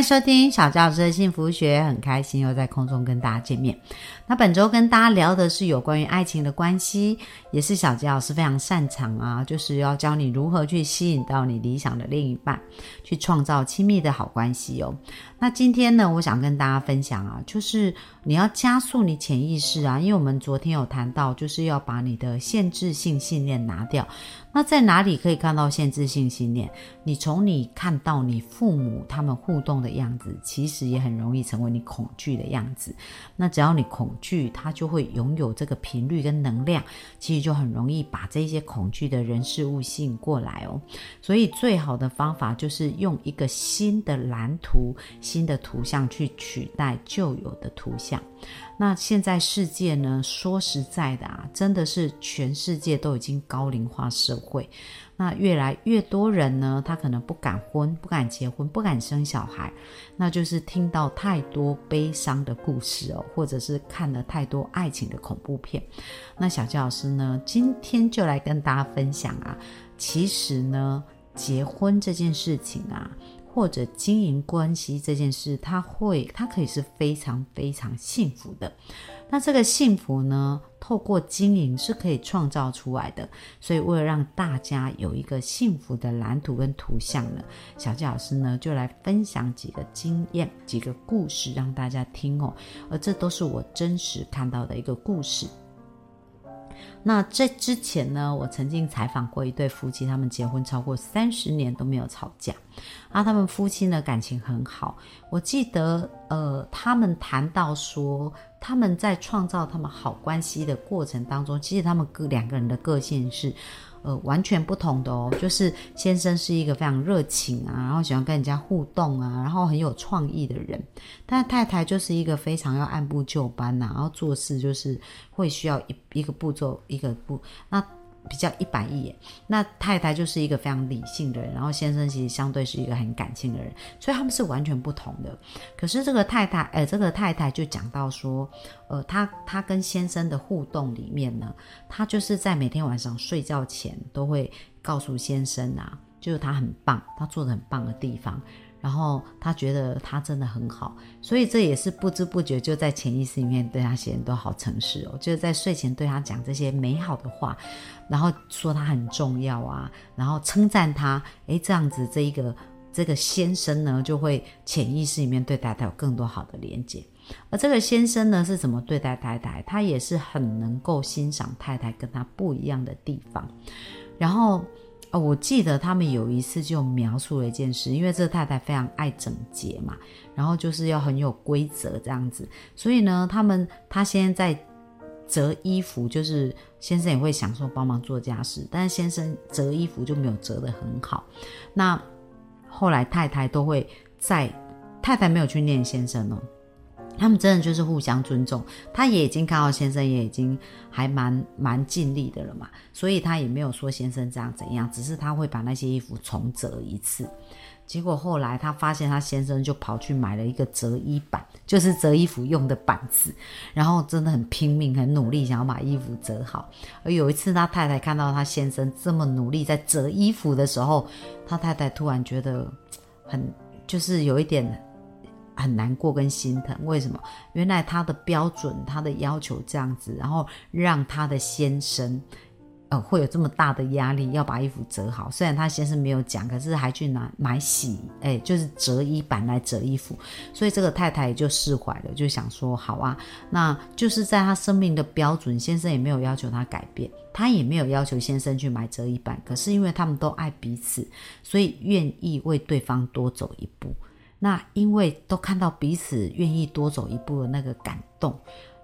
迎收听小教师的幸福学，很开心又在空中跟大家见面。那本周跟大家聊的是有关于爱情的关系，也是小杰老师非常擅长啊，就是要教你如何去吸引到你理想的另一半，去创造亲密的好关系哦。那今天呢，我想跟大家分享啊，就是你要加速你潜意识啊，因为我们昨天有谈到，就是要把你的限制性信念拿掉。那在哪里可以看到限制性信念？你从你看到你父母他们互动的样子，其实也很容易成为你恐惧的样子。那只要你恐惧，他就会拥有这个频率跟能量，其实就很容易把这些恐惧的人事物吸引过来哦。所以最好的方法就是用一个新的蓝图、新的图像去取代旧有的图像。那现在世界呢？说实在的啊，真的是全世界都已经高龄化社会。那越来越多人呢，他可能不敢婚、不敢结婚、不敢生小孩，那就是听到太多悲伤的故事哦，或者是看了太多爱情的恐怖片。那小教老师呢，今天就来跟大家分享啊，其实呢，结婚这件事情啊。或者经营关系这件事，它会，它可以是非常非常幸福的。那这个幸福呢，透过经营是可以创造出来的。所以，为了让大家有一个幸福的蓝图跟图像呢，小纪老师呢就来分享几个经验、几个故事让大家听哦。而这都是我真实看到的一个故事。那在之前呢，我曾经采访过一对夫妻，他们结婚超过三十年都没有吵架，啊，他们夫妻呢感情很好。我记得，呃，他们谈到说，他们在创造他们好关系的过程当中，其实他们各两个人的个性是。呃，完全不同的哦，就是先生是一个非常热情啊，然后喜欢跟人家互动啊，然后很有创意的人，但太太就是一个非常要按部就班呐，然后做事就是会需要一一个步骤一个步那。比较一板一眼，那太太就是一个非常理性的人，然后先生其实相对是一个很感性的人，所以他们是完全不同的。可是这个太太，呃，这个太太就讲到说，呃，她她跟先生的互动里面呢，她就是在每天晚上睡觉前都会告诉先生啊，就是他很棒，他做的很棒的地方。然后他觉得他真的很好，所以这也是不知不觉就在潜意识里面对他些人都好诚实哦，就是在睡前对他讲这些美好的话，然后说他很重要啊，然后称赞他，诶，这样子这一个这个先生呢，就会潜意识里面对太太有更多好的连接。而这个先生呢是怎么对待太太？他也是很能够欣赏太太跟他不一样的地方，然后。哦，我记得他们有一次就描述了一件事，因为这太太非常爱整洁嘛，然后就是要很有规则这样子，所以呢，他们他现在在折衣服，就是先生也会享受帮忙做家事，但是先生折衣服就没有折得很好。那后来太太都会在太太没有去念先生哦。他们真的就是互相尊重，他也已经看到先生也已经还蛮蛮尽力的了嘛，所以他也没有说先生这样怎样，只是他会把那些衣服重折一次。结果后来他发现他先生就跑去买了一个折衣板，就是折衣服用的板子，然后真的很拼命、很努力想要把衣服折好。而有一次他太太看到他先生这么努力在折衣服的时候，他太太突然觉得很就是有一点。很难过跟心疼，为什么？原来他的标准，他的要求这样子，然后让他的先生，呃，会有这么大的压力，要把衣服折好。虽然他先生没有讲，可是还去拿买洗，哎，就是折衣板来折衣服。所以这个太太也就释怀了，就想说，好啊，那就是在他生命的标准，先生也没有要求他改变，他也没有要求先生去买折衣板。可是因为他们都爱彼此，所以愿意为对方多走一步。那因为都看到彼此愿意多走一步的那个感动，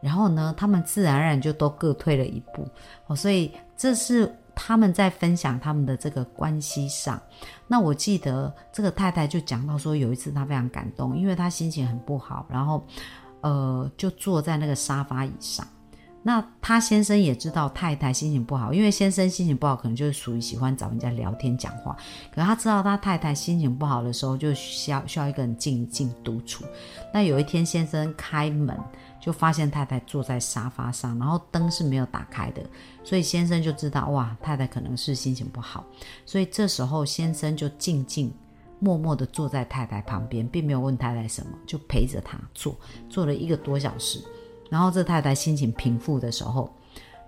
然后呢，他们自然而然就都各退了一步哦，所以这是他们在分享他们的这个关系上。那我记得这个太太就讲到说，有一次她非常感动，因为她心情很不好，然后呃就坐在那个沙发椅上，那他先生也知道太太心情不好，因为先生心情不好，可能就是属于喜欢找人家聊天讲话。可他知道他太太心情不好的时候，就需要需要一个人静一静独处。那有一天先生开门，就发现太太坐在沙发上，然后灯是没有打开的，所以先生就知道哇，太太可能是心情不好。所以这时候先生就静静默默的坐在太太旁边，并没有问太太什么，就陪着她坐，坐了一个多小时。然后这太太心情平复的时候，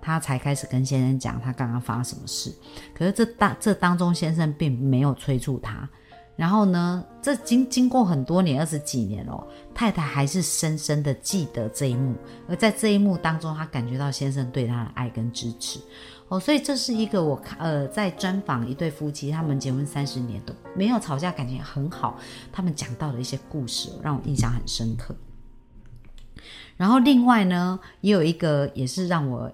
她才开始跟先生讲她刚刚发生什么事。可是这当这当中，先生并没有催促她。然后呢，这经经过很多年，二十几年哦，太太还是深深的记得这一幕。而在这一幕当中，她感觉到先生对她的爱跟支持哦。所以这是一个我看呃在专访一对夫妻，他们结婚三十年都没有吵架，感情很好。他们讲到的一些故事，让我印象很深刻。然后另外呢，也有一个也是让我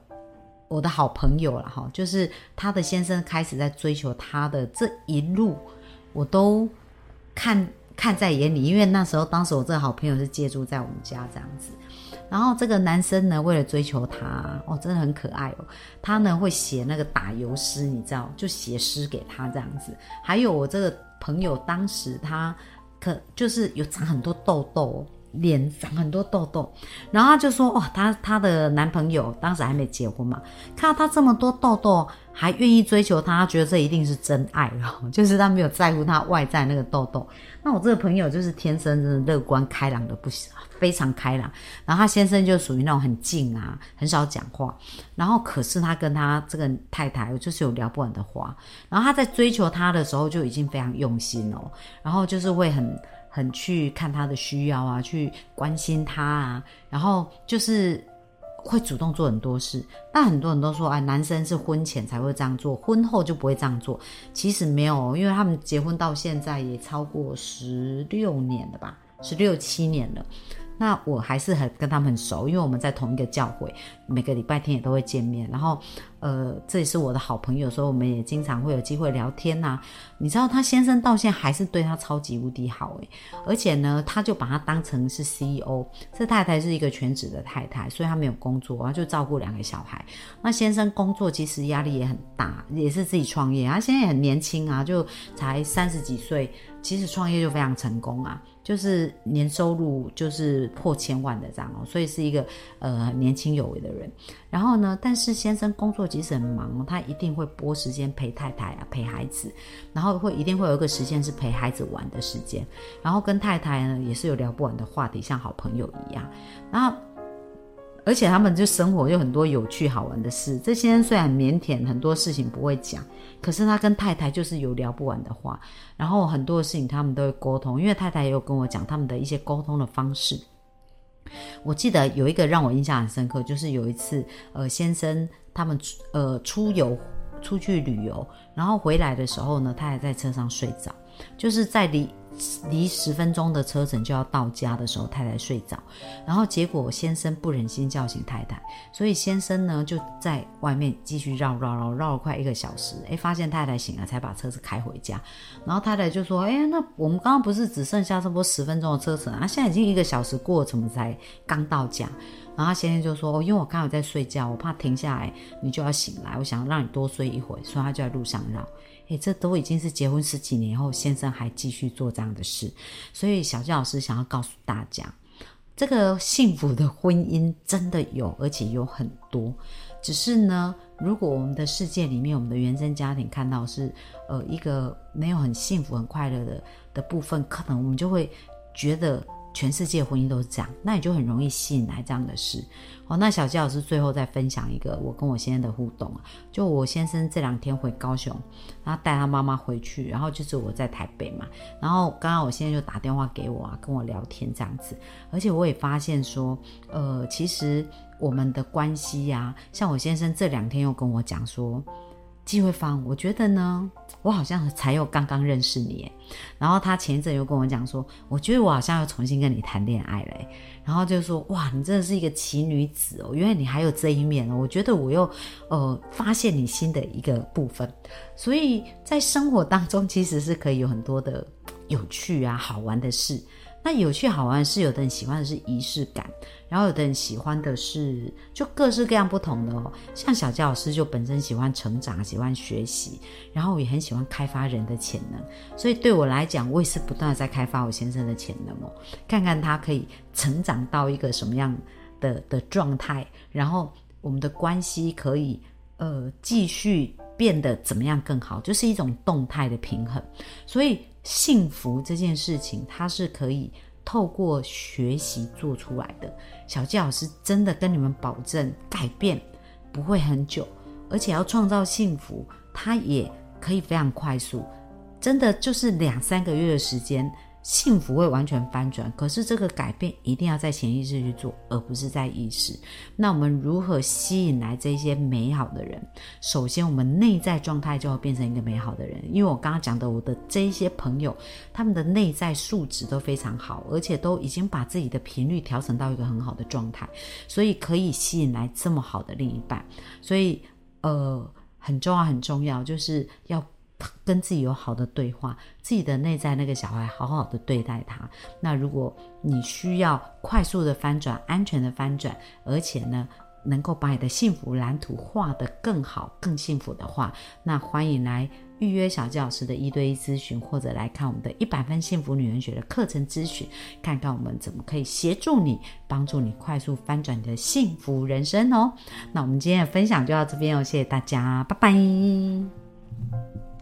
我的好朋友了哈，就是他的先生开始在追求他的这一路，我都看看在眼里，因为那时候当时我这个好朋友是借住在我们家这样子。然后这个男生呢，为了追求她，哦，真的很可爱哦。他呢会写那个打油诗，你知道，就写诗给他这样子。还有我这个朋友当时他可就是有长很多痘痘。脸长很多痘痘，然后他就说：“哇，她她的男朋友当时还没结婚嘛，看到她这么多痘痘，还愿意追求她，觉得这一定是真爱了。就是他没有在乎她外在那个痘痘。那我这个朋友就是天生真的乐观开朗的不行，非常开朗。然后他先生就属于那种很静啊，很少讲话。然后可是他跟他这个太太就是有聊不完的话。然后他在追求她的时候就已经非常用心哦，然后就是会很。”很去看他的需要啊，去关心他啊，然后就是会主动做很多事。但很多人都说，哎，男生是婚前才会这样做，婚后就不会这样做。其实没有，因为他们结婚到现在也超过十六年了吧，十六七年了。那我还是很跟他们很熟，因为我们在同一个教会，每个礼拜天也都会见面。然后，呃，这也是我的好朋友，所以我们也经常会有机会聊天呐。你知道他先生到现在还是对他超级无敌好诶，而且呢，他就把他当成是 CEO。这太太是一个全职的太太，所以她没有工作，然后就照顾两个小孩。那先生工作其实压力也很大，也是自己创业。他现在也很年轻啊，就才三十几岁，其实创业就非常成功啊。就是年收入就是破千万的这样哦，所以是一个呃年轻有为的人。然后呢，但是先生工作即使很忙，他一定会拨时间陪太太啊，陪孩子，然后会一定会有一个时间是陪孩子玩的时间，然后跟太太呢也是有聊不完的话题，像好朋友一样。然后。而且他们就生活有很多有趣好玩的事。这些人虽然腼腆，很多事情不会讲，可是他跟太太就是有聊不完的话。然后很多的事情他们都会沟通，因为太太也有跟我讲他们的一些沟通的方式。我记得有一个让我印象很深刻，就是有一次，呃，先生他们呃出游出去旅游，然后回来的时候呢，他还在车上睡着，就是在离。离十分钟的车程就要到家的时候，太太睡着，然后结果先生不忍心叫醒太太，所以先生呢就在外面继续绕绕绕绕了快一个小时，哎，发现太太醒了，才把车子开回家。然后太太就说：“哎，那我们刚刚不是只剩下差不多十分钟的车程啊？现在已经一个小时过，怎么才刚到家？”然后先生就说：“，因为我刚好在睡觉，我怕停下来你就要醒来，我想让你多睡一会，所以他就在路上绕。”诶，这都已经是结婚十几年后，先生还继续做这样的事，所以小教老师想要告诉大家，这个幸福的婚姻真的有，而且有很多。只是呢，如果我们的世界里面，我们的原生家庭看到是呃一个没有很幸福、很快乐的的部分，可能我们就会觉得。全世界婚姻都是这样，那你就很容易吸引来这样的事。哦，那小吉老师最后再分享一个我跟我先生的互动啊，就我先生这两天回高雄，然后带他妈妈回去，然后就是我在台北嘛，然后刚刚我现在就打电话给我啊，跟我聊天这样子，而且我也发现说，呃，其实我们的关系呀，像我先生这两天又跟我讲说。机会方，我觉得呢，我好像才又刚刚认识你，然后他前一阵又跟我讲说，我觉得我好像又重新跟你谈恋爱了，然后就说，哇，你真的是一个奇女子哦，原来你还有这一面哦，我觉得我又呃发现你新的一个部分，所以在生活当中其实是可以有很多的有趣啊好玩的事。那有趣好玩是，有的人喜欢的是仪式感，然后有的人喜欢的是就各式各样不同的哦。像小佳老师就本身喜欢成长，喜欢学习，然后也很喜欢开发人的潜能。所以对我来讲，我也是不断的在开发我先生的潜能哦，看看他可以成长到一个什么样的的状态，然后我们的关系可以呃继续变得怎么样更好，就是一种动态的平衡。所以。幸福这件事情，它是可以透过学习做出来的。小纪老师真的跟你们保证，改变不会很久，而且要创造幸福，它也可以非常快速，真的就是两三个月的时间。幸福会完全翻转，可是这个改变一定要在潜意识去做，而不是在意识。那我们如何吸引来这些美好的人？首先，我们内在状态就要变成一个美好的人。因为我刚刚讲的，我的这些朋友，他们的内在素质都非常好，而且都已经把自己的频率调整到一个很好的状态，所以可以吸引来这么好的另一半。所以，呃，很重要，很重要，就是要。跟自己有好的对话，自己的内在那个小孩好好的对待他。那如果你需要快速的翻转、安全的翻转，而且呢，能够把你的幸福蓝图画得更好、更幸福的话，那欢迎来预约小教师的一对一咨询，或者来看我们的一百分幸福女人学的课程咨询，看看我们怎么可以协助你，帮助你快速翻转你的幸福人生哦。那我们今天的分享就到这边哦，谢谢大家，拜拜。